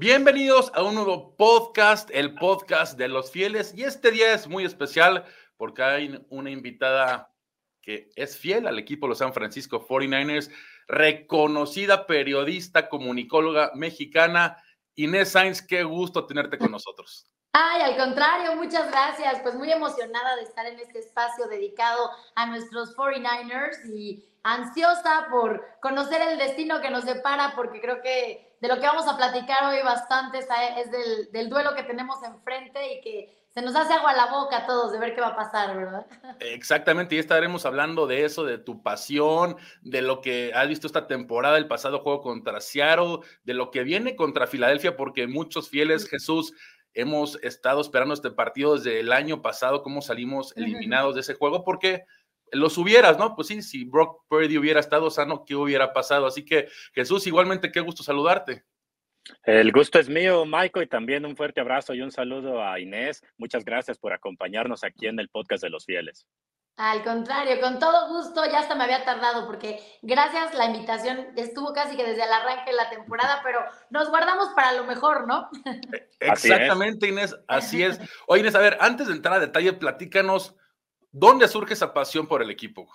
Bienvenidos a un nuevo podcast, el podcast de los fieles. Y este día es muy especial porque hay una invitada que es fiel al equipo de los San Francisco 49ers, reconocida periodista, comunicóloga mexicana. Inés Sainz, qué gusto tenerte con nosotros. Ay, al contrario, muchas gracias. Pues muy emocionada de estar en este espacio dedicado a nuestros 49ers y ansiosa por conocer el destino que nos depara, porque creo que de lo que vamos a platicar hoy bastante es del, del, duelo que tenemos enfrente y que se nos hace agua a la boca a todos de ver qué va a pasar, ¿verdad? Exactamente, y estaremos hablando de eso, de tu pasión, de lo que has visto esta temporada, el pasado juego contra Seattle, de lo que viene contra Filadelfia, porque muchos fieles, Jesús, hemos estado esperando este partido desde el año pasado, cómo salimos eliminados de ese juego, porque los hubieras, ¿no? Pues sí, si Brock Purdy hubiera estado sano, ¿qué hubiera pasado? Así que Jesús, igualmente, qué gusto saludarte. El gusto es mío, Michael, y también un fuerte abrazo y un saludo a Inés. Muchas gracias por acompañarnos aquí en el podcast de los fieles. Al contrario, con todo gusto, ya hasta me había tardado porque gracias, la invitación estuvo casi que desde el arranque de la temporada, pero nos guardamos para lo mejor, ¿no? Exactamente, Inés, así es. Oye, Inés, a ver, antes de entrar a detalle, platícanos ¿Dónde surge esa pasión por el equipo?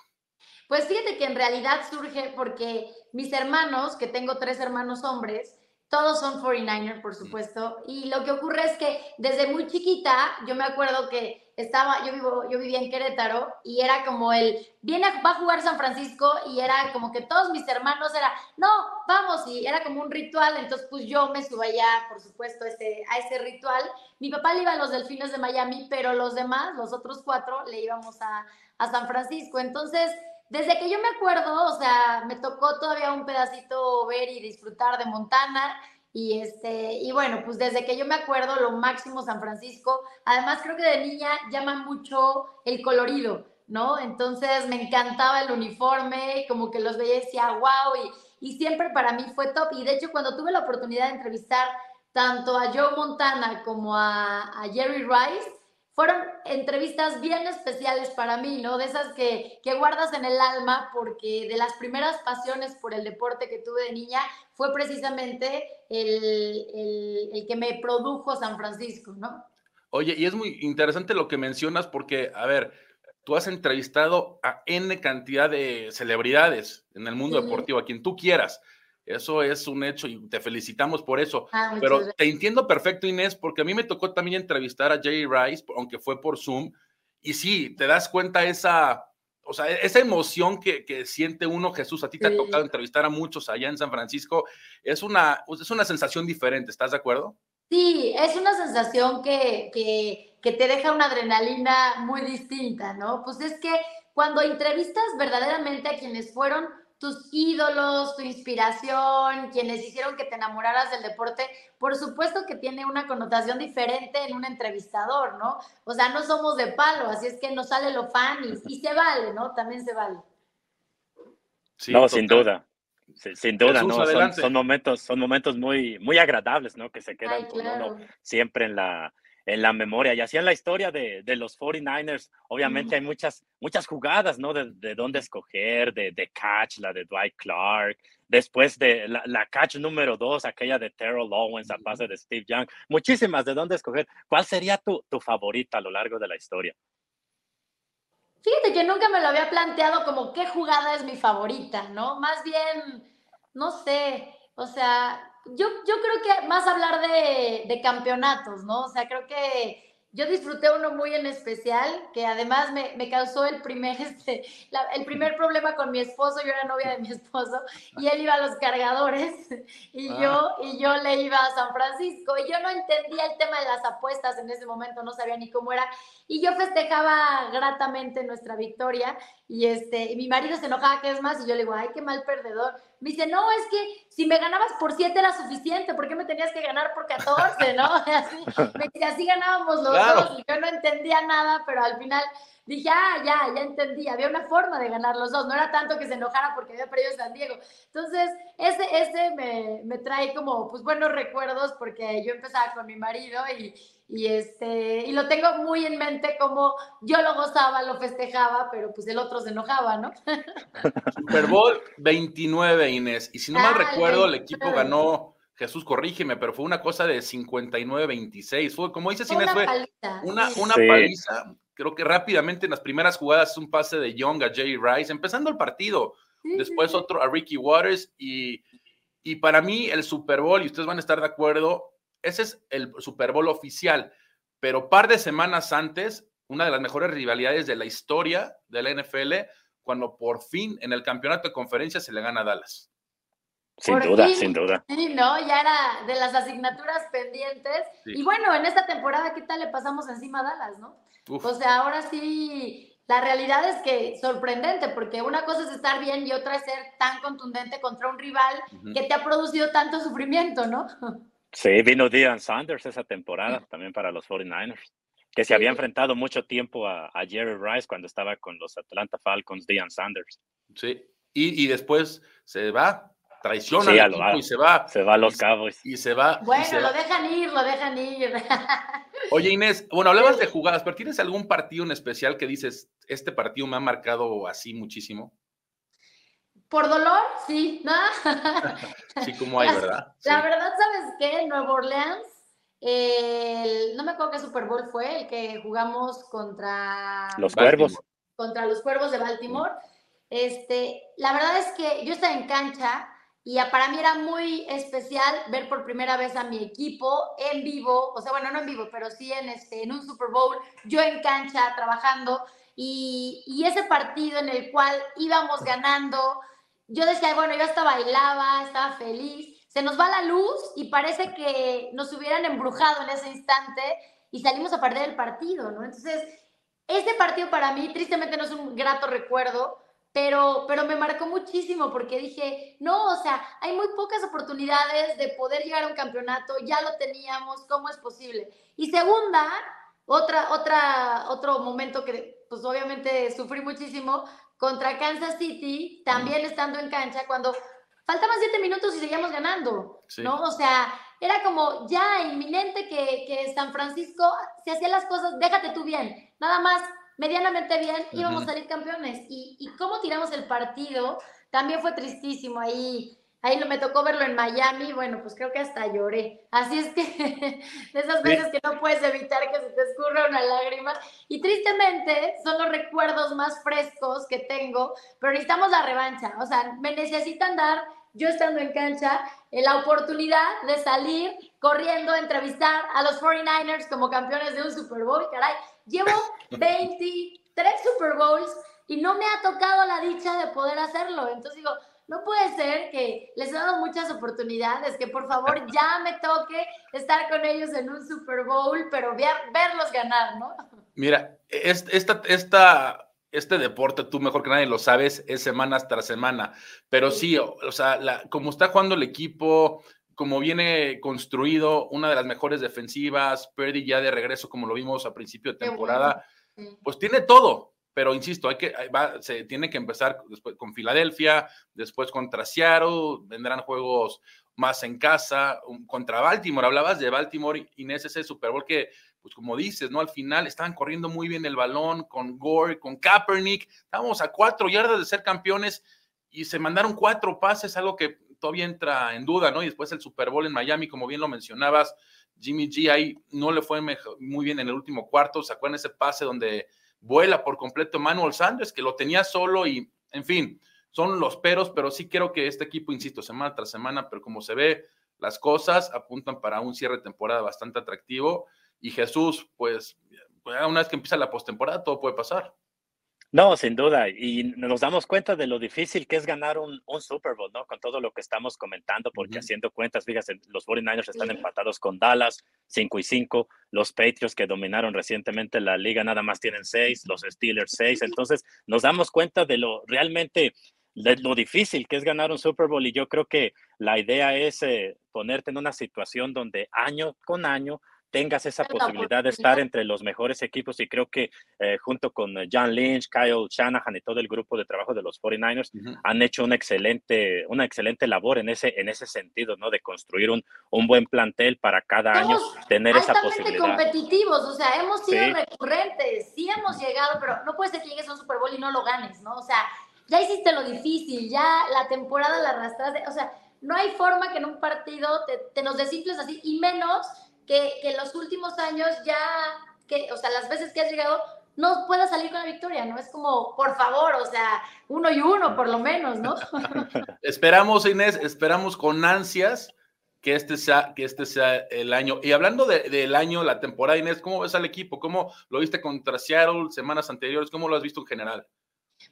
Pues fíjate que en realidad surge porque mis hermanos, que tengo tres hermanos hombres, todos son 49ers, por supuesto, y lo que ocurre es que desde muy chiquita, yo me acuerdo que estaba, yo vivo, yo vivía en Querétaro y era como el, viene, va a jugar San Francisco y era como que todos mis hermanos era, no, vamos, y era como un ritual, entonces pues yo me subía ya, por supuesto, ese, a ese ritual. Mi papá le iba a los Delfines de Miami, pero los demás, los otros cuatro, le íbamos a, a San Francisco. Entonces, desde que yo me acuerdo, o sea, me tocó todavía un pedacito ver y disfrutar de Montana. Y, este, y bueno, pues desde que yo me acuerdo, lo máximo San Francisco. Además, creo que de niña llama mucho el colorido, ¿no? Entonces me encantaba el uniforme, como que los veía y decía, wow, y, y siempre para mí fue top. Y de hecho, cuando tuve la oportunidad de entrevistar tanto a Joe Montana como a, a Jerry Rice, fueron entrevistas bien especiales para mí, ¿no? De esas que, que, guardas en el alma, porque de las primeras pasiones por el deporte que tuve de niña fue precisamente el, el, el, que me produjo San Francisco, ¿no? Oye, y es muy interesante lo que mencionas, porque, a ver, tú has entrevistado a N cantidad de celebridades en el mundo sí. deportivo, a quien tú quieras. Eso es un hecho y te felicitamos por eso. Ah, Pero gracias. te entiendo perfecto, Inés, porque a mí me tocó también entrevistar a Jay Rice, aunque fue por Zoom, y sí, te das cuenta esa, o sea, esa emoción que, que siente uno, Jesús, a ti te ha tocado entrevistar a muchos allá en San Francisco, es una, es una sensación diferente, ¿estás de acuerdo? Sí, es una sensación que, que, que te deja una adrenalina muy distinta, ¿no? Pues es que cuando entrevistas verdaderamente a quienes fueron tus ídolos, tu inspiración, quienes hicieron que te enamoraras del deporte, por supuesto que tiene una connotación diferente en un entrevistador, ¿no? O sea, no somos de palo, así es que nos sale lo fan y, y se vale, ¿no? También se vale. Sí, no, total. sin duda. Sin duda, Jesús, ¿no? Son, son, momentos, son momentos muy, muy agradables, ¿no? Que se quedan Ay, claro. con uno siempre en la, en la memoria. Y así en la historia de, de los 49ers, obviamente mm. hay muchas, muchas jugadas, ¿no? De, de dónde escoger, de, de, catch, la de Dwight Clark, después de la, la catch número dos, aquella de Terrell Owens a pase de Steve Young, muchísimas de dónde escoger. ¿Cuál sería tu, tu favorita a lo largo de la historia? Fíjate que nunca me lo había planteado como qué jugada es mi favorita, ¿no? Más bien, no sé, o sea, yo, yo creo que más hablar de, de, campeonatos, ¿no? O sea, creo que yo disfruté uno muy en especial, que además me, me causó el primer, este, la, el primer problema con mi esposo, yo era novia de mi esposo, y él iba a los cargadores, y, ah. yo, y yo le iba a San Francisco, y yo no entendía el tema de las apuestas en ese momento, no sabía ni cómo era, y yo festejaba gratamente nuestra victoria, y, este, y mi marido se enojaba que es más, y yo le digo, ay, qué mal perdedor, me dice, no, es que si me ganabas por 7 era suficiente, ¿por qué me tenías que ganar por 14? ¿no? Así, me dice, así ganábamos los claro. dos. Y yo no entendía nada, pero al final dije, ah, ya, ya entendí. Había una forma de ganar los dos. No era tanto que se enojara porque había perdido San Diego. Entonces, ese, ese me, me trae como, pues, buenos recuerdos porque yo empezaba con mi marido y, y este y lo tengo muy en mente como yo lo gozaba, lo festejaba, pero pues el otro se enojaba, ¿no? Super Bowl 29, Inés, y si no mal ah, recuerdo, el equipo ganó Jesús, corrígeme, pero fue una cosa de 59-26. Fue, como dice Inés, fue una, una paliza. Creo que rápidamente en las primeras jugadas un pase de Young a Jay Rice, empezando el partido. Después otro a Ricky Waters y, y para mí el Super Bowl, y ustedes van a estar de acuerdo, ese es el Super Bowl oficial, pero par de semanas antes, una de las mejores rivalidades de la historia de la NFL, cuando por fin en el campeonato de conferencia se le gana a Dallas. Sin duda, sin duda. Sí, no, ya era de las asignaturas pendientes. Y bueno, en esta temporada, ¿qué tal le pasamos encima a Dallas, no? O sea, ahora sí, la realidad es que sorprendente, porque una cosa es estar bien y otra es ser tan contundente contra un rival que te ha producido tanto sufrimiento, ¿no? Sí, vino Deion Sanders esa temporada también para los 49ers, que se había enfrentado mucho tiempo a, Jerry Rice cuando estaba con los Atlanta Falcons, Deion Sanders. Sí, y, y después se va traiciona al equipo y se va. Se va a los cabos. Y se va. Bueno, lo dejan ir, lo dejan ir. Oye, Inés, bueno, hablabas de jugadas, pero ¿tienes algún partido en especial que dices, este partido me ha marcado así muchísimo? Por dolor, sí, ¿no? sí, como hay, ¿verdad? La verdad, ¿sabes qué? Nuevo Orleans, no me acuerdo qué Super Bowl fue, el que jugamos contra... Los Cuervos. Contra los Cuervos de Baltimore. Este, la verdad es que yo estaba en cancha y para mí era muy especial ver por primera vez a mi equipo en vivo, o sea, bueno, no en vivo, pero sí en, este, en un Super Bowl, yo en cancha trabajando y, y ese partido en el cual íbamos ganando, yo decía, bueno, yo hasta bailaba, estaba feliz, se nos va la luz y parece que nos hubieran embrujado en ese instante y salimos a perder el partido, ¿no? Entonces, este partido para mí tristemente no es un grato recuerdo, pero, pero me marcó muchísimo porque dije, no, o sea, hay muy pocas oportunidades de poder llegar a un campeonato, ya lo teníamos, ¿cómo es posible? Y segunda, otra, otra, otro momento que pues obviamente sufrí muchísimo, contra Kansas City, también estando en cancha, cuando faltaban siete minutos y seguíamos ganando, ¿no? O sea, era como ya inminente que, que San Francisco se hacía las cosas, déjate tú bien, nada más medianamente bien, íbamos a salir campeones. Y, y cómo tiramos el partido también fue tristísimo ahí. Ahí me tocó verlo en Miami, bueno, pues creo que hasta lloré. Así es que de esas veces que no puedes evitar que se te escurra una lágrima. Y tristemente son los recuerdos más frescos que tengo, pero necesitamos la revancha. O sea, me necesitan dar, yo estando en cancha, la oportunidad de salir corriendo a entrevistar a los 49ers como campeones de un Super Bowl. Caray, Llevo 23 Super Bowls y no me ha tocado la dicha de poder hacerlo. Entonces digo, no puede ser que les he dado muchas oportunidades, que por favor ya me toque estar con ellos en un Super Bowl, pero verlos ganar, ¿no? Mira, esta, esta, este deporte, tú mejor que nadie lo sabes, es semana tras semana, pero sí, o, sea, como está jugando el equipo, como viene construido, una de las mejores defensivas, Purdy ya de regreso, como lo vimos a principio de temporada, pues tiene todo, pero insisto, hay que, se tiene que empezar después con Filadelfia, después contra Seattle, vendrán juegos más en casa, contra Baltimore, hablabas de Baltimore, Inés, ese Super Bowl que, pues como dices, ¿no? Al final estaban corriendo muy bien el balón con Gore, con Kaepernick, estábamos a cuatro yardas de ser campeones y se mandaron cuatro pases, algo que todavía entra en duda, ¿no? Y después el Super Bowl en Miami, como bien lo mencionabas, Jimmy G ahí no le fue muy bien en el último cuarto, sacó en ese pase donde vuela por completo Manuel Sanders, que lo tenía solo y, en fin, son los peros, pero sí creo que este equipo, insisto, semana tras semana, pero como se ve, las cosas apuntan para un cierre de temporada bastante atractivo. Y Jesús, pues, una vez que empieza la postemporada, todo puede pasar. No, sin duda. Y nos damos cuenta de lo difícil que es ganar un, Super Bowl, ¿no? Con todo lo que estamos comentando, porque haciendo cuentas, fíjate, los 49ers están empatados con Dallas, 5 y 5. Los Patriots que dominaron recientemente la liga nada más tienen 6, los Steelers 6. Entonces, nos damos cuenta de lo realmente de lo difícil que es ganar un Super Bowl y yo creo que la idea es eh, ponerte en una situación donde año con año tengas esa posibilidad de estar entre los mejores equipos y creo que eh, junto con eh, John Lynch, Kyle Shanahan y todo el grupo de trabajo de los 49ers han hecho una excelente, una excelente labor en ese, en ese sentido, ¿no? De construir un, un buen plantel para cada año tener esa posibilidad. competitivos, o sea, hemos sido recurrentes, sí hemos llegado, pero no puede ser que llegues a un Super Bowl y no lo ganes, ¿no? O sea, ya hiciste lo difícil, ya la temporada la arrastraste, o sea, no hay forma que en un partido te, nos desinfles así, y menos que, que en los últimos años ya, que, o sea, las veces que has llegado, no pueda salir con la victoria, ¿no? Es como, por favor, o sea, uno y uno por lo menos, ¿no? esperamos, Inés, esperamos con ansias que este sea, que este sea el año. Y hablando del año, la temporada, Inés, ¿cómo ves al equipo? ¿Cómo lo viste contra Seattle semanas anteriores? ¿Cómo lo has visto en general?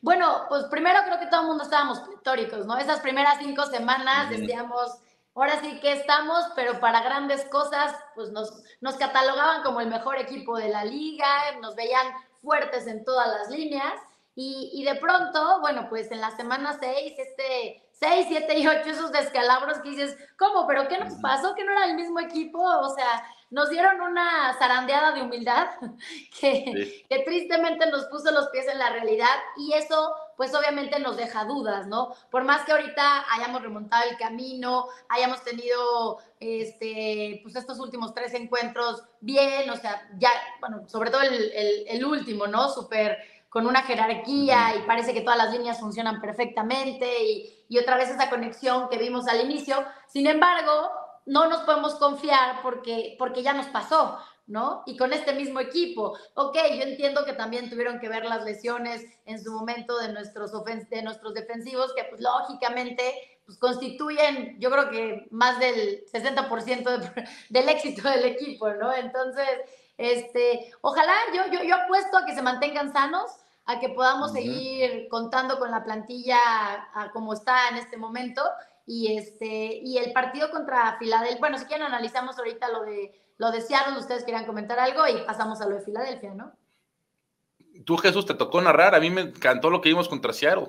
Bueno, pues primero creo que todo el mundo estábamos pletóricos, ¿no? Esas primeras cinco semanas decíamos, ahora sí que estamos, pero para grandes cosas, pues nos, nos catalogaban como el mejor equipo de la liga, nos veían fuertes en todas las líneas. Y, y de pronto, bueno, pues en la semana 6, este 6, 7 y 8, esos descalabros que dices, ¿cómo? ¿Pero qué nos pasó? ¿Que no era el mismo equipo? O sea, nos dieron una zarandeada de humildad que, que, tristemente nos puso los pies en la realidad y eso pues obviamente nos deja dudas, ¿no? Por más que ahorita hayamos remontado el camino, hayamos tenido este, pues estos últimos tres encuentros bien, o sea, ya, bueno, sobre todo el, el, el último, ¿no? Súper con una jerarquía y parece que todas las líneas funcionan perfectamente y, y otra vez esa conexión que vimos al inicio. Sin embargo, no nos podemos confiar porque, porque ya nos pasó, ¿no? Y con este mismo equipo. Ok, yo entiendo que también tuvieron que ver las lesiones en su momento de nuestros, de nuestros defensivos, que pues lógicamente pues, constituyen, yo creo que más del 60% del éxito del equipo, ¿no? Entonces, este, ojalá, yo, yo, yo apuesto a que se mantengan sanos, a que podamos seguir contando con la plantilla a como está en este momento y este y el partido contra Filadelfia, bueno, si quieren analizamos ahorita lo de lo de Seattle, ustedes quieran comentar algo y pasamos a lo de Filadelfia, ¿no? Tú Jesús te tocó narrar, a mí me encantó lo que vimos contra Seattle.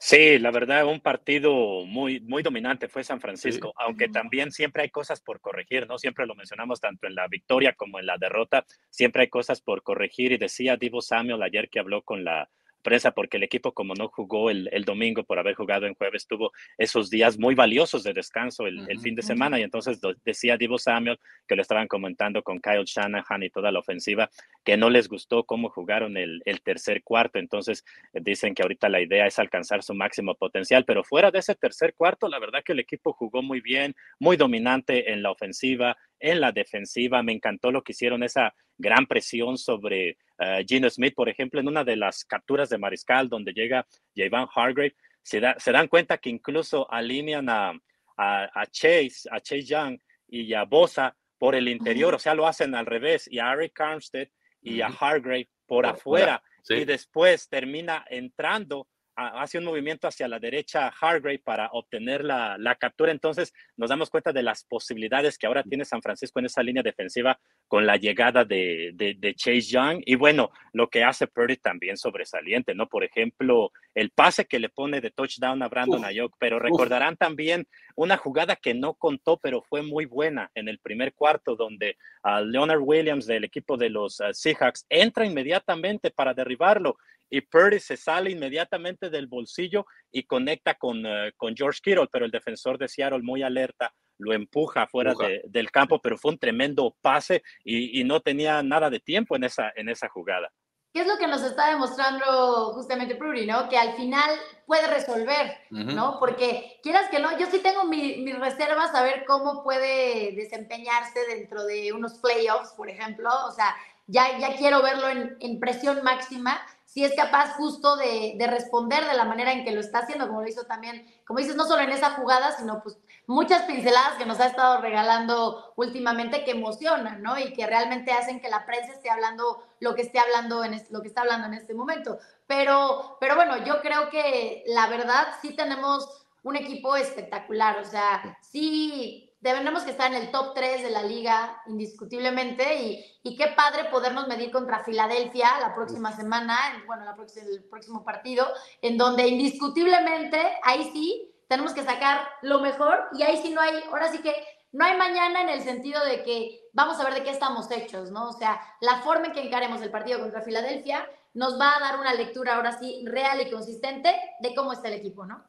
Sí, la verdad, un partido muy, muy dominante fue San Francisco, aunque también siempre hay cosas por corregir, ¿no? Siempre lo mencionamos tanto en la victoria como en la derrota, siempre hay cosas por corregir. Y decía Divo Samuel ayer que habló con la prensa porque el equipo como no jugó el, domingo por haber jugado en jueves tuvo esos días muy valiosos de descanso el, fin de semana. Y entonces decía Divo Samuel que lo estaban comentando con Kyle Shanahan y toda la ofensiva que no les gustó cómo jugaron el, tercer cuarto. Entonces eh, dicen que ahorita la idea es alcanzar su máximo potencial pero fuera de ese tercer cuarto la verdad que el equipo jugó muy bien muy dominante en la ofensiva en la defensiva. Me encantó lo que hicieron esa gran presión sobre uh, Gino Smith, por ejemplo, en una de las capturas de Mariscal donde llega Javon Hargrave, se, se, dan cuenta que incluso alinean a, a, Chase, a Chase Young y a Bosa por el interior, o sea, lo hacen al revés, y a Eric Armstead y a Hargrave por, afuera, y después termina entrando hace un movimiento hacia la derecha Hargrave para obtener la, la, captura. Entonces nos damos cuenta de las posibilidades que ahora tiene San Francisco en esa línea defensiva con la llegada de, de, Chase Young. Y bueno, lo que hace Purdy también sobresaliente, ¿no? Por ejemplo, el pase que le pone de touchdown a Brandon Ayuk, pero recordarán también una jugada que no contó, pero fue muy buena en el primer cuarto, donde a Leonard Williams del equipo de los uh, Seahawks entra inmediatamente para derribarlo y Purdy se sale inmediatamente del bolsillo y conecta con, uh, con George Kittle, pero el defensor de Seattle muy alerta lo empuja fuera del campo, pero fue un tremendo pase y, y, no tenía nada de tiempo en esa, en esa jugada. ¿Qué es lo que nos está demostrando justamente Prudy, ¿no? Que al final puede resolver, ¿no? Porque quieras que no, yo sí tengo mis reservas a ver cómo puede desempeñarse dentro de unos playoffs, por ejemplo. O sea, ya, ya quiero verlo en, en presión máxima si es capaz justo de, de, responder de la manera en que lo está haciendo, como lo hizo también, como dices, no solo en esa jugada, sino pues muchas pinceladas que nos ha estado regalando últimamente que emocionan, ¿no? Y que realmente hacen que la prensa esté hablando lo que esté hablando en lo que está hablando en este momento. Pero, pero bueno, yo creo que la verdad sí tenemos un equipo espectacular, o sea, sí debemos que estar en el top 3 de la liga indiscutiblemente y, y qué padre podernos medir contra Filadelfia la próxima semana, bueno, la el próximo partido, en donde indiscutiblemente ahí sí tenemos que sacar lo mejor y ahí sí no hay, ahora sí que no hay mañana en el sentido de que vamos a ver de qué estamos hechos, ¿no? O sea, la forma en que encaremos el partido contra Filadelfia nos va a dar una lectura ahora sí real y consistente de cómo está el equipo, ¿no?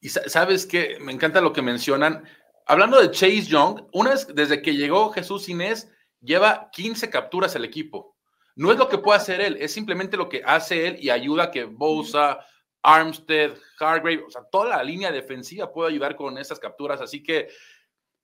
Y sabes que me encanta lo que mencionan, Hablando de Chase Young, una vez desde que llegó Jesús Inés, lleva 15 capturas el equipo. No es lo que puede hacer él, es simplemente lo que hace él y ayuda a que Bosa, Armstead, Hargrave, o sea, toda la línea defensiva puede ayudar con estas capturas, así que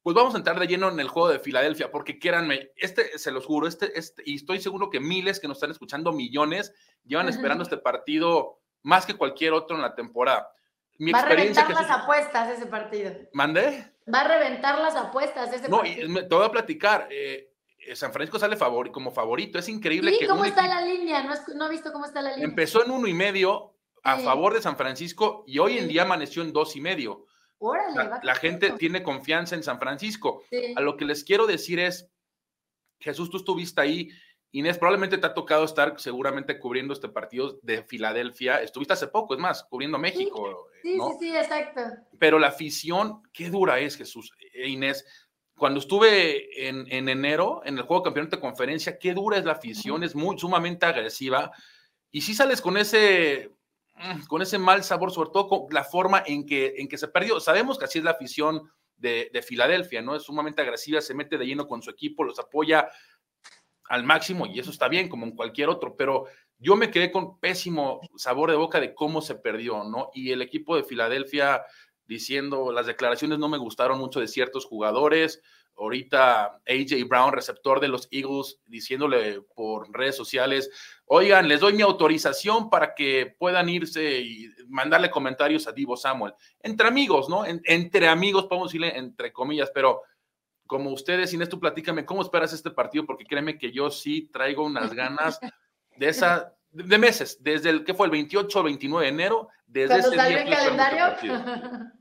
pues vamos a entrar de lleno en el juego de Filadelfia, porque quieranme, este, se los juro, este, este, y estoy seguro que miles que nos están escuchando, millones, llevan esperando este partido más que cualquier otro en la temporada. Mi Va a reventar las apuestas ese partido. ¿Mandé? Va a reventar las apuestas ese. No, te voy a platicar. Eh, eh, San Francisco sale favor, como favorito. Es increíble sí, ¿Cómo está la línea? No, no, he visto cómo está la línea. Empezó en uno y medio a favor de San Francisco y hoy en día amaneció en dos y medio. Órale, la, gente tiene confianza en San Francisco. A lo que les quiero decir es, Jesús, tú estuviste ahí. Inés, probablemente te ha tocado estar seguramente cubriendo este partido de Filadelfia. Estuviste hace poco, es más, cubriendo México. Sí, sí, sí, exacto. Pero la afición, qué dura es, Jesús, e Inés. Cuando estuve en, en enero en el juego de campeonato de conferencia, qué dura es la afición, es muy sumamente agresiva. Y si sales con ese Mm, con ese mal sabor, sobre todo con la forma en que, en que se perdió. Sabemos que así es la afición de, Filadelfia, ¿no? Es sumamente agresiva, se mete de lleno con su equipo, los apoya al máximo y eso está bien, como en cualquier otro, pero yo me quedé con pésimo sabor de boca de cómo se perdió, ¿no? Y el equipo de Filadelfia diciendo, las declaraciones no me gustaron mucho de ciertos jugadores, ahorita AJ Brown, receptor de los Eagles, diciéndole por redes sociales, oigan, les doy mi autorización para que puedan irse y mandarle comentarios a Divo Samuel. Entre amigos, ¿no? entre amigos, podemos decirle entre comillas, pero como ustedes, Inés, tú platícame, ¿cómo esperas este partido? Porque créeme que yo sí traigo unas ganas de esa, de meses, desde el que fue el 28 o 29 de enero, desde ese día. el calendario?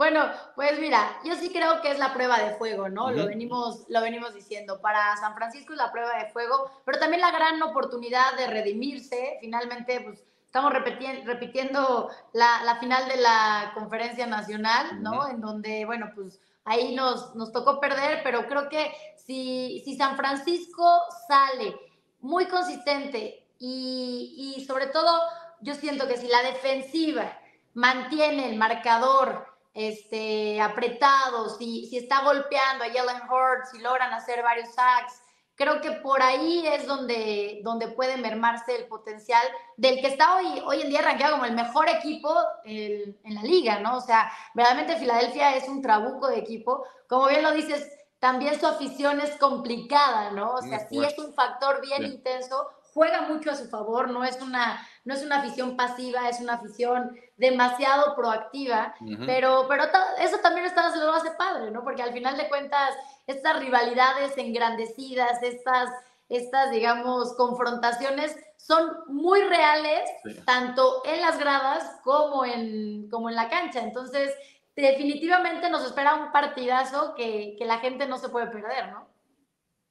Bueno, pues mira, yo sí creo que es la prueba de fuego, ¿no? Lo venimos, lo venimos diciendo. Para San Francisco es la prueba de fuego, pero también la gran oportunidad de redimirse. Finalmente, pues estamos repitiendo, repitiendo la, final de la conferencia nacional, ¿no? En donde, bueno, pues ahí nos, nos tocó perder, pero creo que si, si San Francisco sale muy consistente y, y sobre todo yo siento que si la defensiva mantiene el marcador este, apretados, si, si está golpeando a Jalen Hurts, si logran hacer varios sacks, creo que por ahí es donde, donde puede mermarse el potencial del que está hoy, hoy en día rankeado como el mejor equipo en la liga, ¿no? O sea, verdaderamente Filadelfia es un trabuco de equipo. Como bien lo dices, también su afición es complicada, ¿no? O sea, sí es un factor bien intenso, juega mucho a su favor, no es una, no es una afición pasiva, es una afición demasiado proactiva, pero, pero eso también está, se lo hace padre, ¿no? Porque al final de cuentas, estas rivalidades engrandecidas, estas, estas digamos, confrontaciones son muy reales, tanto en las gradas como en, como en la cancha. Entonces, definitivamente nos espera un partidazo que, la gente no se puede perder, ¿no?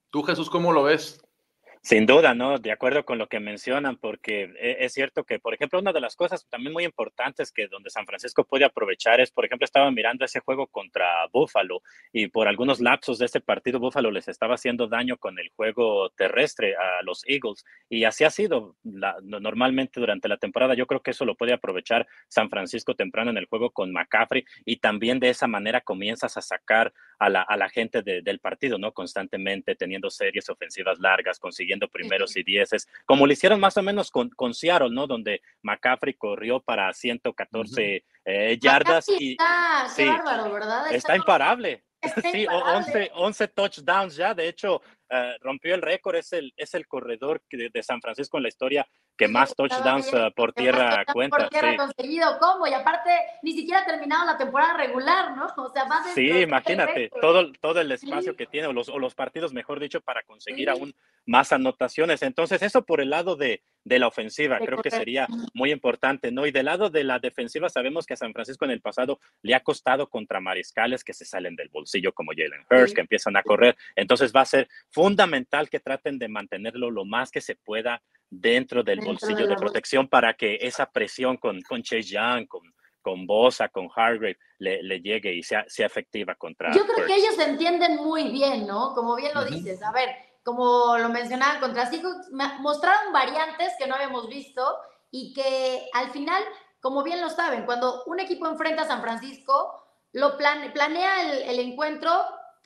Tú, Jesús, ¿cómo lo ves? Sin duda, ¿no? De acuerdo con lo que mencionan, porque e, es cierto que, por ejemplo, una de las cosas también muy importantes que donde San Francisco puede aprovechar es, por ejemplo, estaba mirando ese juego contra Buffalo y por algunos lapsos de ese partido Buffalo les estaba haciendo daño con el juego terrestre a los Eagles y así ha sido normalmente durante la temporada. Yo creo que eso lo puede aprovechar San Francisco temprano en el juego con McCaffrey y también de esa manera comienzas a sacar a la, a la gente del partido, ¿no? Constantemente teniendo series ofensivas largas, consiguiendo primeros y dieces, como lo hicieron más o menos con, con Seattle, ¿no? Donde McCaffrey corrió para 114 eh, yardas. y, ¿verdad? Está, imparable. Sí, 11, 11, touchdowns ya. De hecho, eh, rompió el récord. Es el, es el corredor de, San Francisco en la historia que más touchdowns uh, por tierra cuenta. Por tierra conseguido, ¿cómo? Y aparte, ni siquiera ha terminado la temporada regular, ¿no? O sea, más de Sí, imagínate, todo, todo el espacio que tiene, o los, o los partidos, mejor dicho, para conseguir aún más anotaciones. Entonces, eso por el lado de, de la ofensiva, creo que sería muy importante, ¿no? Y del lado de la defensiva, sabemos que a San Francisco en el pasado le ha costado contra mariscales que se salen del bolsillo, como Jalen Hurst, que empiezan a correr. Entonces, va a ser fundamental que traten de mantenerlo lo más que se pueda dentro del bolsillo de, protección para que esa presión con, con Chase Young, con, con Bosa, con Hargrave, le, le, llegue y sea, sea efectiva contra. Yo creo que ellos entienden muy bien, ¿no? Como bien lo dices, a ver, como lo mencionaba contra Seahawks, mostraron variantes que no habíamos visto y que al final, como bien lo saben, cuando un equipo enfrenta a San Francisco, lo planea el, el encuentro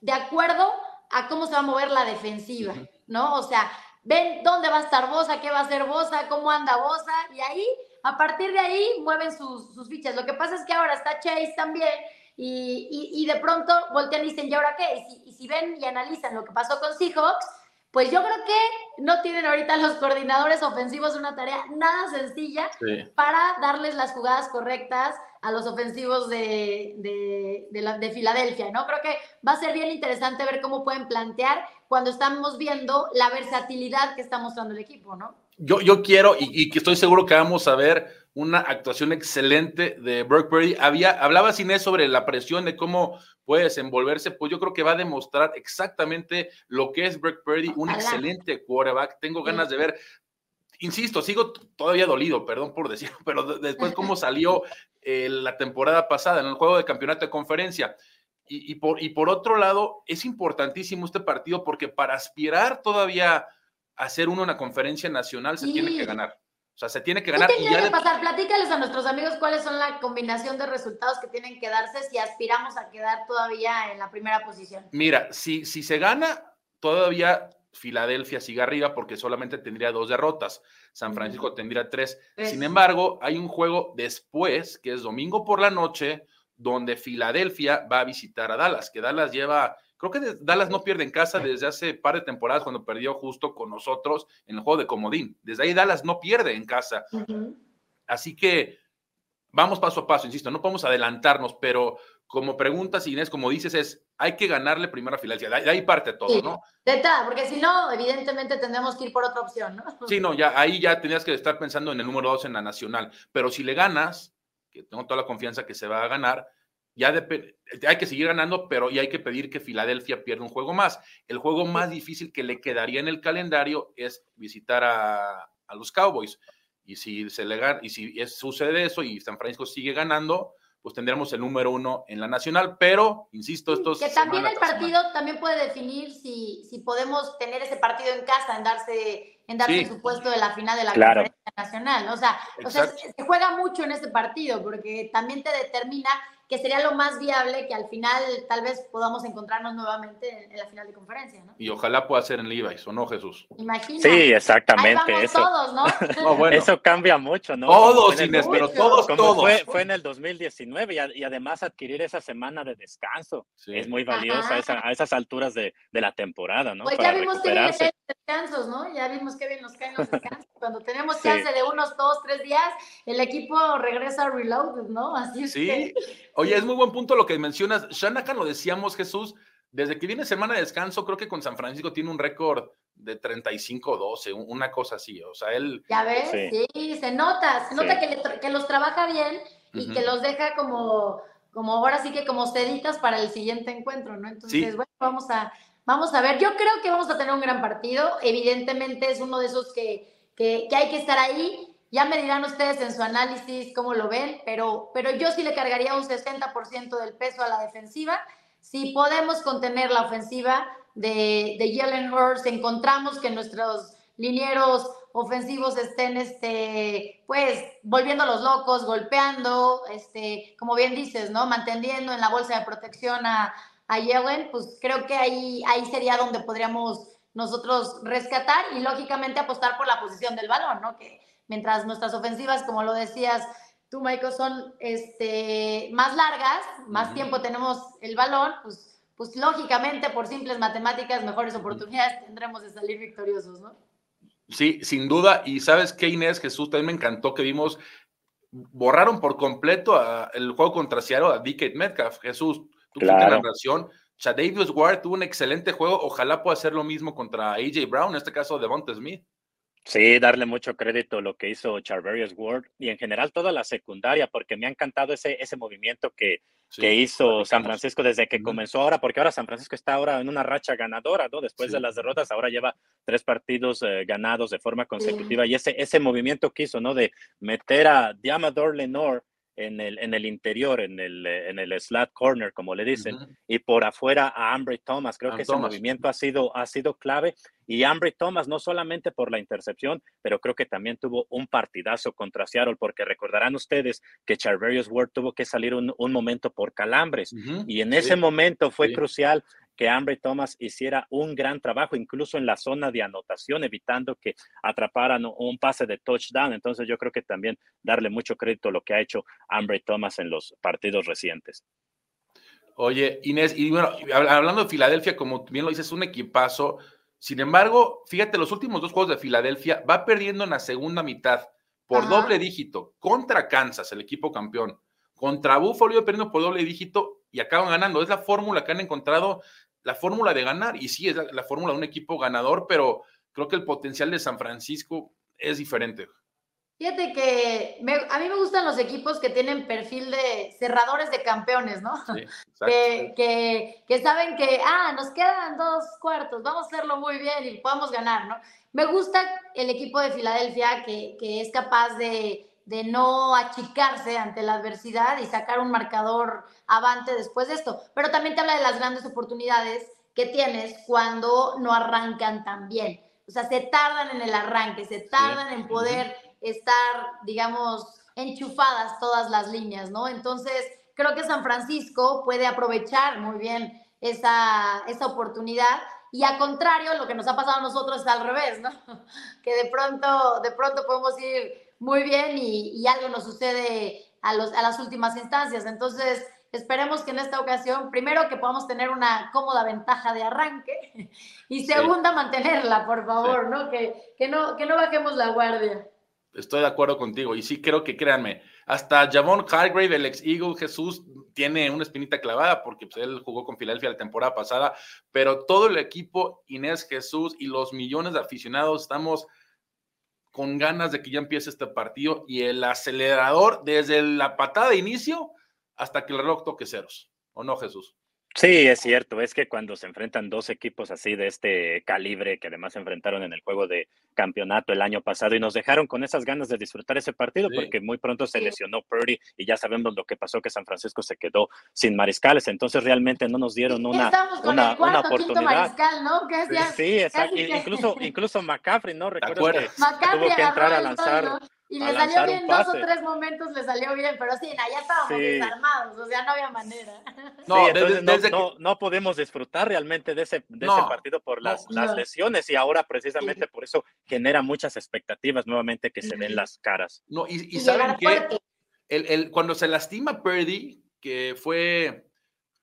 de acuerdo a cómo se va a mover la defensiva, ¿no? O sea, ven dónde va a estar Bosa, qué va a hacer Bosa, cómo anda Bosa, y ahí a partir de ahí mueven sus, sus fichas. Lo que pasa es que ahora está Chase también y, y, de pronto voltean y dicen, ¿y ahora qué? Y si, y si ven y analizan lo que pasó con Seahawks, pues yo creo que no tienen ahorita los coordinadores ofensivos una tarea nada sencilla para darles las jugadas correctas a los ofensivos de, de, la, de, Filadelfia, ¿no? Creo que va a ser bien interesante ver cómo pueden plantear cuando estamos viendo la versatilidad que está mostrando el equipo, ¿no? Yo, yo quiero y, que estoy seguro que vamos a ver una actuación excelente de Brock Purdy. Había, hablaba Inés sobre la presión de cómo puede desenvolverse, pues yo creo que va a demostrar exactamente lo que es Brock Purdy, un excelente quarterback. Tengo ganas de ver insisto, sigo todavía dolido, perdón por decirlo, pero después cómo salió eh, la temporada pasada en el juego de campeonato de conferencia. Y, por, y por otro lado, es importantísimo este partido porque para aspirar todavía a ser uno en la conferencia nacional se tiene que ganar. O sea, se tiene que ganar. ¿Qué tiene que pasar? Platícales a nuestros amigos cuáles son la combinación de resultados que tienen que darse si aspiramos a quedar todavía en la primera posición. Mira, si, si se gana, todavía Filadelfia sigue arriba porque solamente tendría dos derrotas. San Francisco tendría tres. Sin embargo, hay un juego después, que es domingo por la noche, donde Filadelfia va a visitar a Dallas, que Dallas lleva, creo que Dallas no pierde en casa desde hace par de temporadas cuando perdió justo con nosotros en el juego de Comodín. Desde ahí Dallas no pierde en casa. Así que vamos paso a paso, insisto, no podemos adelantarnos, pero como preguntas, Inés, como dices, es hay que ganarle primero a Filadelfia. De ahí parte todo, ¿no? De tal, porque si no, evidentemente tendremos que ir por otra opción, ¿no? Sí, no, ya ahí ya tenías que estar pensando en el número dos en la nacional. Pero si le ganas, que tengo toda la confianza que se va a ganar, ya hay que seguir ganando, pero y hay que pedir que Filadelfia pierda un juego más. El juego más difícil que le quedaría en el calendario es visitar a, a los Cowboys. Y si se le y si sucede eso y San Francisco sigue ganando, pues tendremos el número uno en la nacional, pero, insisto, esto es... Que también el partido también puede definir si, si podemos tener ese partido en casa, en darse, en darse su puesto de la final de la conferencia nacional, o sea, o sea, se juega mucho en este partido, porque también te determina que sería lo más viable que al final tal vez podamos encontrarnos nuevamente en, la final de conferencia, ¿no? Y ojalá pueda ser en Levi's, ¿o no, Jesús? Imagínate. Sí, exactamente. eso, todos, ¿no? Eso cambia mucho, ¿no? Todos, Inés, pero todos, todos. Fue, fue, en el 2019 y, además adquirir esa semana de descanso es muy valiosa a esas alturas de, de, la temporada, ¿no? Pues ya vimos que bien los descansos, ¿no? Ya vimos que bien nos caen los descansos. Cuando tenemos chance de unos dos, tres días, el equipo regresa a reload, ¿no? Así es sí. Que... Oye, es muy buen punto lo que mencionas. Shanahan lo decíamos, Jesús, desde que viene semana de descanso, creo que con San Francisco tiene un récord de 35-12, una cosa así. O sea, él. Ya ves, sí, se nota, se nota que, los trabaja bien y que los deja como, como ahora sí que como ceditas para el siguiente encuentro, ¿no? Entonces, bueno, vamos a, vamos a ver. Yo creo que vamos a tener un gran partido. Evidentemente es uno de esos que, que, que hay que estar ahí. Ya me dirán ustedes en su análisis cómo lo ven, pero, pero yo sí le cargaría un 60% del peso a la defensiva. Si podemos contener la ofensiva de, de Jalen Hurst, encontramos que nuestros linieros ofensivos estén, este, pues, volviéndolos locos, golpeando, este, como bien dices, ¿no? Manteniendo en la bolsa de protección a, a Jalen, pues creo que ahí, ahí sería donde podríamos nosotros rescatar y lógicamente apostar por la posición del balón, ¿no? Que, mientras nuestras ofensivas, como lo decías tú, Michael, son este, más largas, más tiempo tenemos el balón, pues, pues lógicamente por simples matemáticas, mejores oportunidades tendremos de salir victoriosos, ¿no? Sí, sin duda. Y sabes qué, Inés, Jesús, también me encantó que vimos, borraron por completo el juego contra Seattle a DK Metcalf. Jesús, tú claro. la narración. Davis Ward tuvo un excelente juego. Ojalá pueda hacer lo mismo contra AJ Brown, en este caso Devonta Smith. Sí, darle mucho crédito a lo que hizo Charverius Ward y en general toda la secundaria, porque me ha encantado ese, ese movimiento que, que hizo San Francisco desde que comenzó ahora, porque ahora San Francisco está ahora en una racha ganadora, ¿no? Después de las derrotas, ahora lleva tres partidos eh, ganados de forma consecutiva y ese, ese movimiento que hizo, ¿no? De meter a Diamador Lenore en el, en el interior, en el, en el slat corner, como le dicen, y por afuera a Ambry Thomas. Creo que ese movimiento ha sido, ha sido clave. Y Ambry Thomas, no solamente por la intercepción, pero creo que también tuvo un partidazo contra Seattle, porque recordarán ustedes que Charverius Ward tuvo que salir un, un momento por calambres. Y en ese momento fue crucial que Ambry Thomas hiciera un gran trabajo, incluso en la zona de anotación, evitando que atraparan un pase de touchdown. Entonces yo creo que también darle mucho crédito a lo que ha hecho Ambry Thomas en los partidos recientes. Oye, Inés, y bueno, hablando de Filadelfia, como bien lo dices, un equipazo. Sin embargo, fíjate, los últimos dos juegos de Filadelfia va perdiendo en la segunda mitad por doble dígito contra Kansas, el equipo campeón. Contra Buffalo iba perdiendo por doble dígito y acaban ganando. Es la fórmula que han encontrado, la fórmula de ganar. Y sí, es la fórmula de un equipo ganador, pero creo que el potencial de San Francisco es diferente. Fíjate que a mí me gustan los equipos que tienen perfil de cerradores de campeones, ¿no? Sí, que, que, saben que, ah, nos quedan dos cuartos, vamos a hacerlo muy bien y podemos ganar, ¿no? Me gusta el equipo de Filadelfia que, que es capaz de, de, no achicarse ante la adversidad y sacar un marcador avante después de esto, pero también te habla de las grandes oportunidades que tienes cuando no arrancan tan bien. O sea, se tardan en el arranque, se tardan en poder estar, digamos, enchufadas todas las líneas, ¿no? Entonces, creo que San Francisco puede aprovechar muy bien esa, esa oportunidad. Y a contrario, lo que nos ha pasado a nosotros es al revés, ¿no? Que de pronto, de pronto podemos ir muy bien y, algo nos sucede a, los, a las últimas instancias. Entonces, esperemos que en esta ocasión, primero que podamos tener una cómoda ventaja de arranque y segunda, mantenerla, por favor, ¿no? Que, que ¿no? que no bajemos la guardia. Estoy de acuerdo contigo. Y sí creo que, créanme, hasta Javon Hargrave, el ex Eagle Jesús, tiene una espinita clavada porque pues, él jugó con Filadelfia la temporada pasada, pero todo el equipo, Inés Jesús y los millones de aficionados, estamos con ganas de que ya empiece este partido y el acelerador desde la patada de inicio hasta que el reloj toque ceros. ¿O no, Jesús? Sí, es cierto. Es que cuando se enfrentan dos equipos así de este calibre, que además se enfrentaron en el juego de campeonato el año pasado y nos dejaron con esas ganas de disfrutar ese partido, porque muy pronto se lesionó Purdy y ya sabemos lo que pasó, que San Francisco se quedó sin mariscales. Entonces realmente no nos dieron una, una, una oportunidad. Mariscal, ¿no? sí, exacto. Incluso, incluso McCaffrey, ¿no? Recuerdo que tuvo que entrar a lanzar. Y le salió bien dos o tres momentos, le salió bien, pero sí, allá estábamos desarmados, o sea, no había manera. No, no, no, podemos disfrutar realmente de ese, de ese partido por las, las, lesiones y ahora precisamente por eso genera muchas expectativas nuevamente que se den las caras. No, y, y, saben que el, el, cuando se lastima Purdy, que fue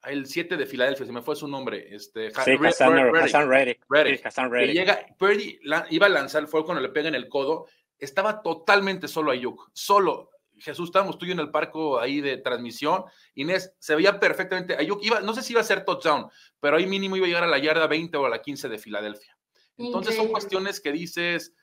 el 7 de Filadelfia, se me fue su nombre, este, sí, Hassan Reddick. Reddick. Llega, Purdy iba a lanzar, fue cuando le pega en el codo estaba totalmente solo Ayuk, solo. Jesús, estábamos tú y en el parco ahí de transmisión. Inés, se veía perfectamente. Ayuk iba, no sé si iba a ser touchdown, pero ahí mínimo iba a llegar a la yarda 20 o a la 15 de Filadelfia. Entonces son cuestiones que dices,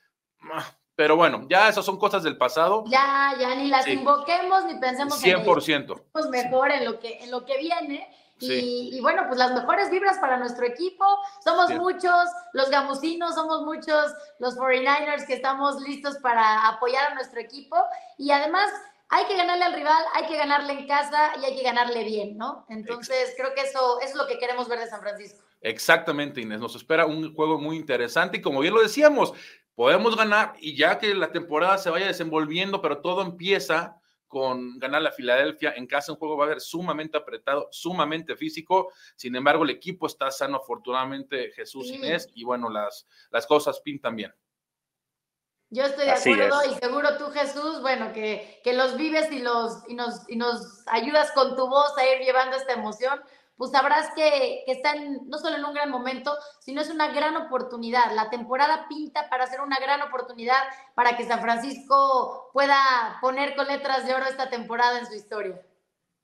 ah", pero bueno, ya esas son cosas del pasado. Ya, ya ni las invoquemos ni pensemos 100%. en Pues mejor en lo que en lo que viene y, bueno, pues las mejores vibras para nuestro equipo. Somos muchos, los gamusinos, somos muchos, los 49ers que estamos listos para apoyar a nuestro equipo. Y además, hay que ganarle al rival, hay que ganarle en casa y hay que ganarle bien, ¿no? Entonces, creo que eso, es lo que queremos ver de San Francisco. Exactamente, Inés. Nos espera un juego muy interesante y como bien lo decíamos, podemos ganar y ya que la temporada se vaya desenvolviendo, pero todo empieza con ganar la Filadelfia en casa, un juego va a haber sumamente apretado, sumamente físico. Sin embargo, el equipo está sano, afortunadamente, Jesús Inés, y bueno, las, las cosas pintan bien. Yo estoy de acuerdo y seguro tú, Jesús, bueno, que, que los vives y, los, y, nos, y nos ayudas con tu voz a ir llevando esta emoción, pues sabrás que, que están no solo en un gran momento, sino es una gran oportunidad. La temporada pinta para ser una gran oportunidad para que San Francisco pueda poner con letras de oro esta temporada en su historia.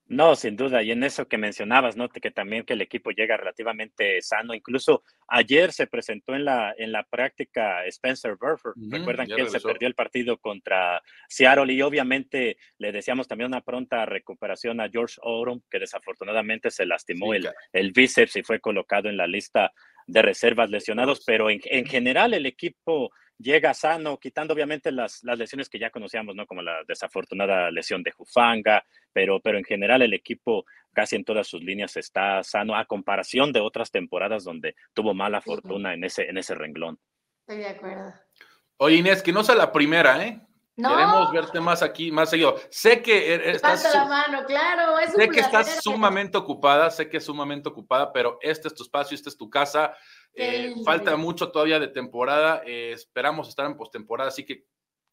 No, sin duda. Y en eso que mencionabas, ¿no? Que también que el equipo llega relativamente sano. Incluso ayer se presentó en la, en la práctica Spencer Burford. Recuerdan que él se perdió el partido contra Seattle y obviamente le deseamos también una pronta recuperación a George Oron, que desafortunadamente se lastimó el, el bíceps y fue colocado en la lista de reservas lesionados. Pero en, en general el equipo llega sano, quitando obviamente las, las, lesiones que ya conocíamos, ¿no? Como la desafortunada lesión de Jufanga, pero, pero en general el equipo casi en todas sus líneas está sano, a comparación de otras temporadas donde tuvo mala fortuna en ese, en ese renglón. Estoy de acuerdo. Oye, Inés, que no sea la primera, ¿eh? Queremos verte más aquí, más seguido. Sé que er, estás. la mano, claro. sé que estás sumamente ocupada, sé que es sumamente ocupada, pero este es tu espacio, esta es tu casa. Eh, falta mucho todavía de temporada. Eh, esperamos estar en postemporada, así que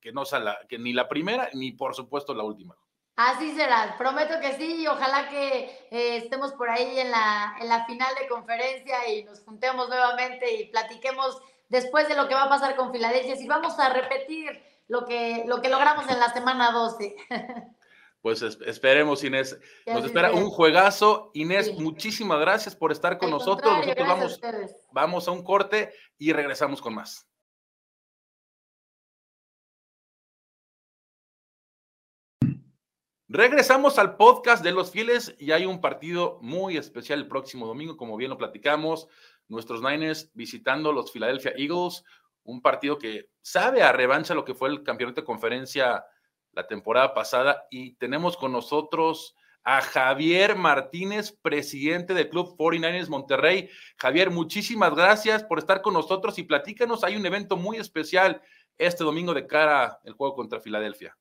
que no sea que ni la primera ni por supuesto la última. Así será, prometo que sí y ojalá que eh, estemos por ahí en la, en la final de conferencia y nos juntemos nuevamente y platiquemos después de lo que va a pasar con Filadelfia, si vamos a repetir lo que, lo que logramos en la semana 12. Pues esperemos, Inés. Nos espera un juegazo. Inés, muchísimas gracias por estar con nosotros. Nosotros vamos, vamos a un corte y regresamos con más. Regresamos al podcast de los fieles y hay un partido muy especial el próximo domingo, como bien lo platicamos, nuestros Niners visitando los Philadelphia Eagles, un partido que sabe a revancha lo que fue el campeonato de conferencia la temporada pasada y tenemos con nosotros a Javier Martínez, presidente del Club 49ers Monterrey. Javier, muchísimas gracias por estar con nosotros y platícanos, hay un evento muy especial este domingo de cara al juego contra Filadelfia.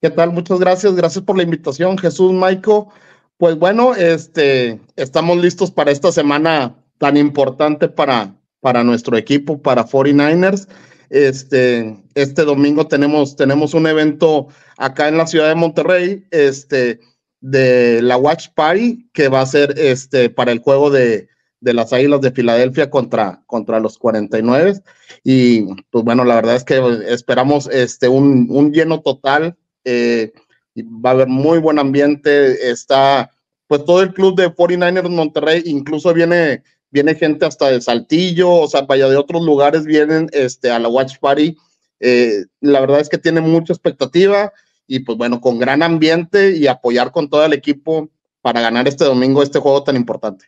¿Qué tal? Muchas gracias. Gracias por la invitación, Jesús, Maico. Pues bueno, este, estamos listos para esta semana tan importante para, para nuestro equipo, para 49ers. Este, este domingo tenemos, tenemos un evento acá en la ciudad de Monterrey, este, de la Watch Party, que va a ser este, para el juego de, de las Águilas de Filadelfia contra, contra los 49. Y pues bueno, la verdad es que esperamos este, un, un lleno total eh, va a haber muy buen ambiente, está pues todo el club de 49ers Monterrey, incluso viene, viene gente hasta de Saltillo, o sea, vaya de otros lugares vienen este, a la Watch Party. Eh, la verdad es que tiene mucha expectativa y pues bueno, con gran ambiente y apoyar con todo el equipo para ganar este domingo este juego tan importante.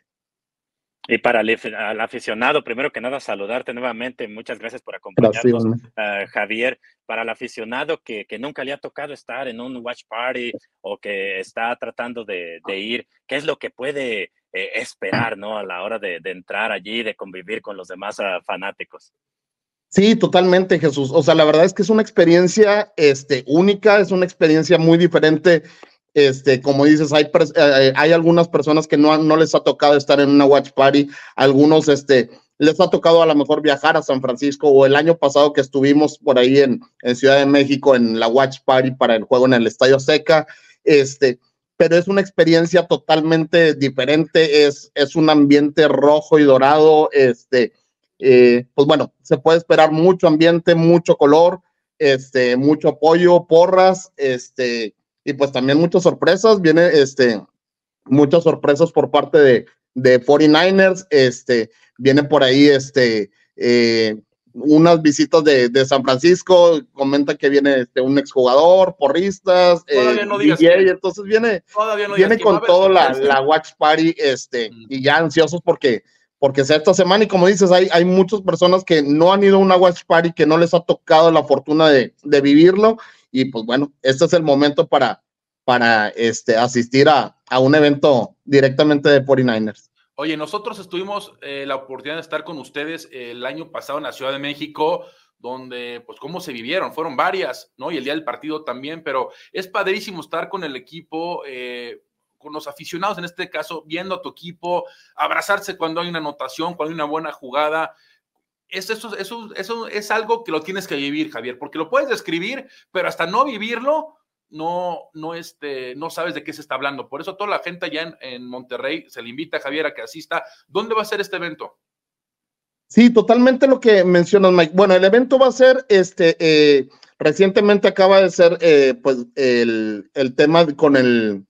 Y para el, aficionado, primero que nada, saludarte nuevamente. Muchas gracias por acompañarnos, uh, Javier. Para el aficionado que, que, nunca le ha tocado estar en un watch party o que está tratando de, de ir, ¿qué es lo que puede eh, esperar ¿no? a la hora de, entrar allí, de convivir con los demás uh, fanáticos? Sí, totalmente, Jesús. O sea, la verdad es que es una experiencia este, única, es una experiencia muy diferente este, como dices, hay, eh, hay algunas personas que no, no les ha tocado estar en una watch party, algunos este, les ha tocado a lo mejor viajar a San Francisco o el año pasado que estuvimos por ahí en, en Ciudad de México en la watch party para el juego en el Estadio Seca, este, pero es una experiencia totalmente diferente, es, es un ambiente rojo y dorado, este, eh, pues bueno, se puede esperar mucho ambiente, mucho color, este, mucho apoyo, porras, este, y pues también muchas sorpresas, viene este, muchas sorpresas por parte de, de 49ers, este, viene por ahí este, eh, unas visitas de, de, San Francisco, comenta que viene este, un exjugador, porristas, eh, entonces viene, viene con toda la, la, Watch Party este, mm. y ya ansiosos porque, porque sea esta semana y como dices, hay, hay muchas personas que no han ido a una Watch Party, que no les ha tocado la fortuna de, de vivirlo y pues bueno, este es el momento para, para este, asistir a, a un evento directamente de 49ers. Oye, nosotros estuvimos eh, la oportunidad de estar con ustedes el año pasado en la Ciudad de México, donde, pues, cómo se vivieron, fueron varias, ¿no? Y el día del partido también, pero es padrísimo estar con el equipo, eh, con los aficionados en este caso, viendo a tu equipo, abrazarse cuando hay una anotación, cuando hay una buena jugada, eso, eso, eso, es algo que lo tienes que vivir, Javier, porque lo puedes describir, pero hasta no vivirlo, no, no, este, no sabes de qué se está hablando. Por eso toda la gente allá en, Monterrey se le invita a Javier a que asista. ¿Dónde va a ser este evento? Sí, totalmente lo que mencionas, Mike. Bueno, el evento va a ser, este, eh, recientemente acaba de ser, eh, pues, el, el, tema con el,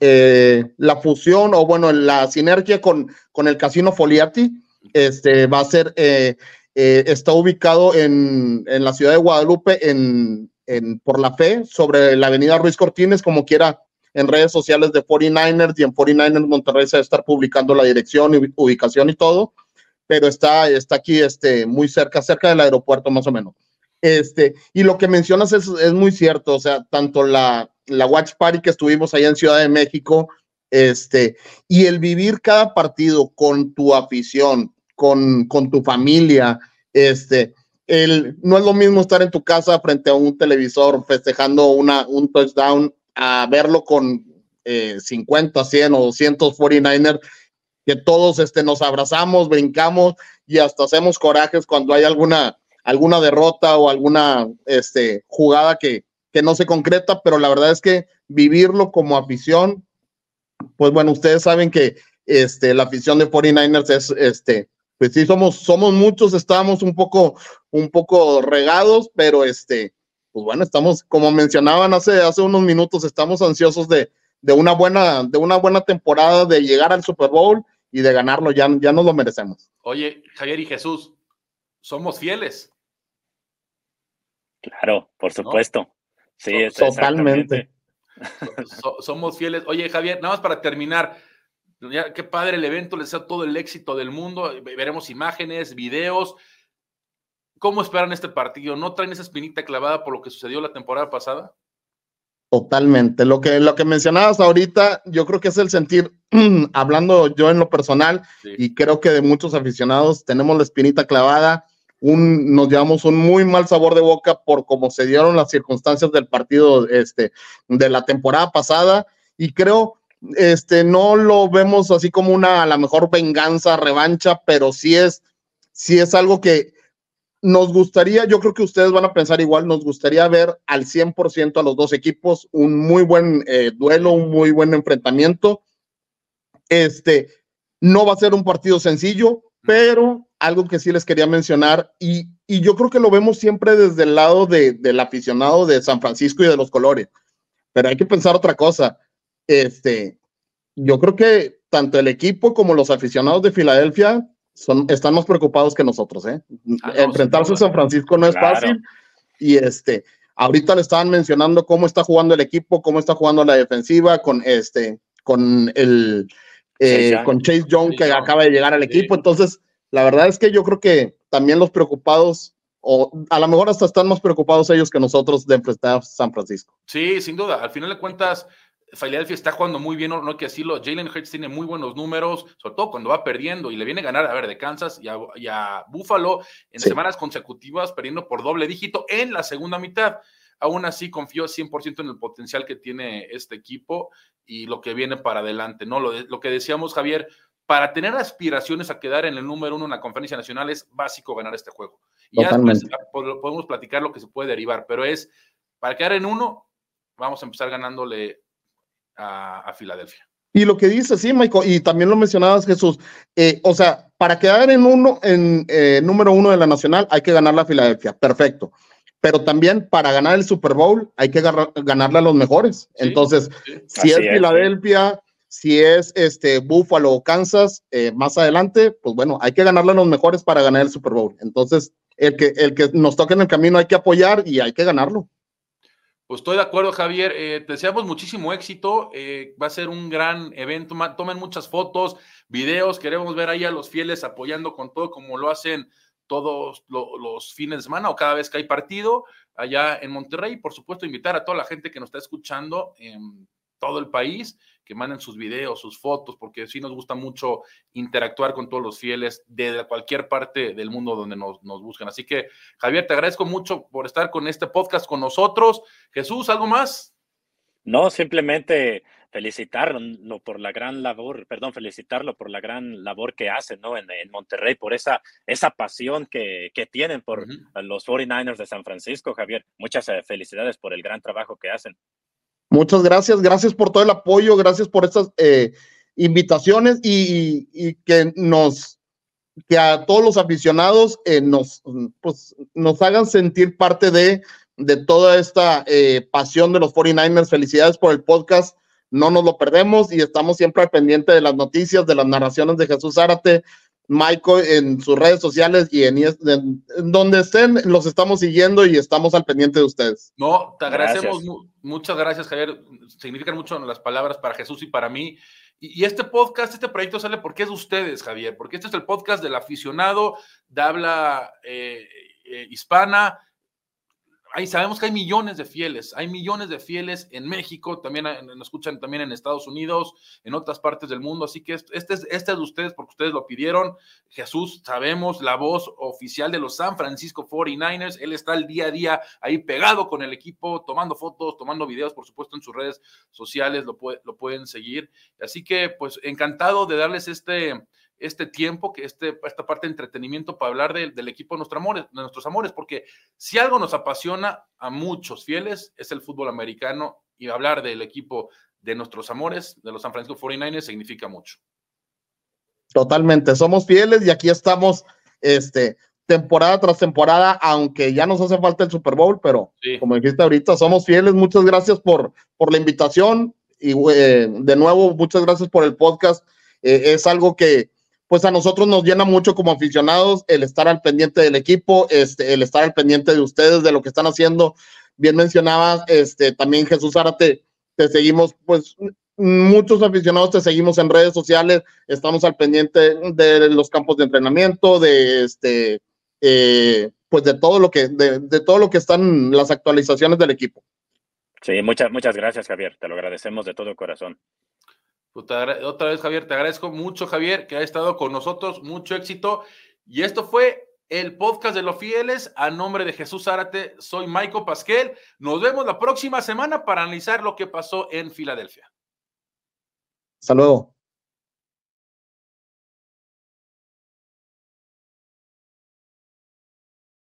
eh, la fusión o, bueno, la sinergia con, con el Casino Foliati. Este, va a ser, está ubicado en, en la ciudad de Guadalupe, en, en, por la fe sobre la avenida Ruiz Cortines, como quiera en redes sociales de 49ers y en 49ers Monterrey se va a estar publicando la dirección y ubicación y todo, pero está, está aquí este, muy cerca, cerca del aeropuerto más o menos. Este, y lo que mencionas es, es muy cierto, o sea, tanto la, la Watch Party que estuvimos allá en Ciudad de México, este, y el vivir cada partido con tu afición, con, con tu familia, este, no es lo mismo estar en tu casa frente a un televisor festejando una, un touchdown a verlo con 50, eh, 100 o 200 49ers, que todos este, nos abrazamos, brincamos y hasta hacemos corajes cuando hay alguna, alguna derrota o alguna este, jugada que, que no se concreta, pero la verdad es que vivirlo como afición, pues bueno, ustedes saben que este, la afición de 49ers es, este, pues sí, somos, somos muchos, estamos un poco, un poco regados, pero este, pues bueno, estamos, como mencionaban hace, hace unos minutos, estamos ansiosos de, de una buena, de una buena temporada, de llegar al Super Bowl y de ganarlo, ya, ya nos lo merecemos. Oye, Javier y Jesús, somos fieles. Claro, por supuesto. Sí, totalmente. somos fieles. Oye, Javier, nada más para terminar, ya, qué padre el evento, les da todo el éxito del mundo. Veremos imágenes, videos. ¿Cómo esperan este partido? ¿No traen esa espinita clavada por lo que sucedió la temporada pasada? Totalmente. Lo que, lo que mencionabas ahorita, yo creo que es el sentir, hablando yo en lo personal, y creo que de muchos aficionados tenemos la espinita clavada. Un, nos llevamos un muy mal sabor de boca por cómo se dieron las circunstancias del partido este, de la temporada pasada. Y creo este, no lo vemos así como una, a lo mejor, venganza, revancha, pero sí es, sí es algo que nos gustaría, yo creo que ustedes van a pensar igual, nos gustaría ver al 100% a los dos equipos, un muy buen eh, duelo, un muy buen enfrentamiento. Este, no va a ser un partido sencillo, pero algo que sí les quería mencionar, y, y yo creo que lo vemos siempre desde el lado de, del aficionado de San Francisco y de los colores, pero hay que pensar otra cosa este, yo creo que tanto el equipo como los aficionados de Filadelfia son, están más preocupados que nosotros, ¿eh? Ah, Enfrentarse a San Francisco no es fácil. Y este, ahorita le estaban mencionando cómo está jugando el equipo, cómo está jugando la defensiva con este, con el eh, con Chase Young que acaba de llegar al equipo. Entonces, la verdad es que yo creo que también los preocupados, o a lo mejor hasta están más preocupados ellos que nosotros de enfrentar a San Francisco. Sí, sin duda. Al final de cuentas, Philadelphia está jugando muy bien, no hay que decirlo. Jalen Hurts tiene muy buenos números, sobre todo cuando va perdiendo y le viene a ganar, a ver, de Kansas y a, Buffalo en semanas consecutivas, perdiendo por doble dígito en la segunda mitad. Aún así, confío 100% en el potencial que tiene este equipo y lo que viene para adelante, ¿no? Lo, lo que decíamos, Javier, para tener aspiraciones a quedar en el número uno en la conferencia nacional es básico ganar este juego. Y ya podemos platicar lo que se puede derivar, pero es para quedar en uno, vamos a empezar ganándole a, Filadelfia. Y lo que dice, sí, Michael, y también lo mencionabas, Jesús, eh, o sea, para quedar en uno, en eh, número uno de la nacional, hay que ganar la Filadelfia, perfecto. Pero también para ganar el Super Bowl hay que ganarle a los mejores. Entonces, si es, Filadelfia, si es este Buffalo o Kansas, eh, más adelante, pues bueno, hay que ganarle a los mejores para ganar el Super Bowl. Entonces, el que, el que nos toque en el camino hay que apoyar y hay que ganarlo. Pues estoy de acuerdo, Javier. Eh, te deseamos muchísimo éxito. Eh, va a ser un gran evento. Tomen muchas fotos, videos. Queremos ver ahí a los fieles apoyando con todo, como lo hacen todos los fines de semana o cada vez que hay partido allá en Monterrey. Por supuesto, invitar a toda la gente que nos está escuchando en todo el país que manden sus videos, sus fotos, porque sí nos gusta mucho interactuar con todos los fieles de cualquier parte del mundo donde nos, nos buscan. Así que, Javier, te agradezco mucho por estar con este podcast con nosotros. Jesús, ¿algo más? No, simplemente felicitarlo por la gran labor, perdón, felicitarlo por la gran labor que hacen ¿no? en, Monterrey, por esa, esa pasión que, que tienen por los 49ers de San Francisco, Javier. Muchas eh, felicidades por el gran trabajo que hacen. Muchas gracias, gracias por todo el apoyo, gracias por estas eh, invitaciones y, que nos, que a todos los aficionados eh, nos, pues, nos hagan sentir parte de, de toda esta eh, pasión de los 49ers. Felicidades por el podcast, no nos lo perdemos y estamos siempre al pendiente de las noticias, de las narraciones de Jesús Zárate, Michael en sus redes sociales y en, donde estén, los estamos siguiendo y estamos al pendiente de ustedes. No, te agradecemos, muchas gracias Javier, significan mucho las palabras para Jesús y para mí. Y, este podcast, este proyecto sale porque es de ustedes, Javier, porque este es el podcast del aficionado de habla eh, eh, hispana. Ahí sabemos que hay millones de fieles, hay millones de fieles en México, también nos escuchan también en Estados Unidos, en otras partes del mundo, así que este es, este es de ustedes porque ustedes lo pidieron. Jesús, sabemos, la voz oficial de los San Francisco 49ers, él está el día a día ahí pegado con el equipo, tomando fotos, tomando videos, por supuesto, en sus redes sociales, lo pueden seguir. Así que, pues, encantado de darles este este tiempo, que este, esta parte de entretenimiento para hablar del equipo de, nuestro amores, de nuestros amores, porque si algo nos apasiona a muchos fieles es el fútbol americano y hablar del equipo de nuestros amores, de los San Francisco 49ers, significa mucho. Totalmente, somos fieles y aquí estamos, este, temporada tras temporada, aunque ya nos hace falta el Super Bowl, pero como dijiste ahorita, somos fieles. Muchas gracias por, por la invitación y eh, de nuevo, muchas gracias por el podcast. Eh, es algo que, pues a nosotros nos llena mucho como aficionados el estar al pendiente del equipo, este, el estar al pendiente de ustedes, de lo que están haciendo. Bien mencionabas, este, también Jesús Árate, te seguimos, pues muchos aficionados te seguimos en redes sociales, estamos al pendiente de los campos de entrenamiento, de este, eh, pues de todo lo que, de, de, todo lo que están las actualizaciones del equipo. Sí, muchas, muchas gracias, Javier. Te lo agradecemos de todo corazón. Pues otra vez, Javier, te agradezco mucho, Javier, que ha estado con nosotros. Mucho éxito. Y esto fue el podcast de los fieles. A nombre de Jesús Zárate, soy Michael Pasquel. Nos vemos la próxima semana para analizar lo que pasó en Filadelfia. Hasta luego.